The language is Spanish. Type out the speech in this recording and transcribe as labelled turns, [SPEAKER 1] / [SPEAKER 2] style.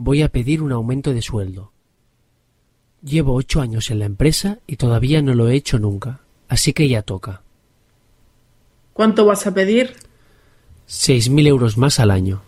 [SPEAKER 1] voy a pedir un aumento de sueldo. Llevo ocho años en la empresa y todavía no lo he hecho nunca, así que ya toca.
[SPEAKER 2] ¿Cuánto vas a pedir?
[SPEAKER 1] Seis mil euros más al año.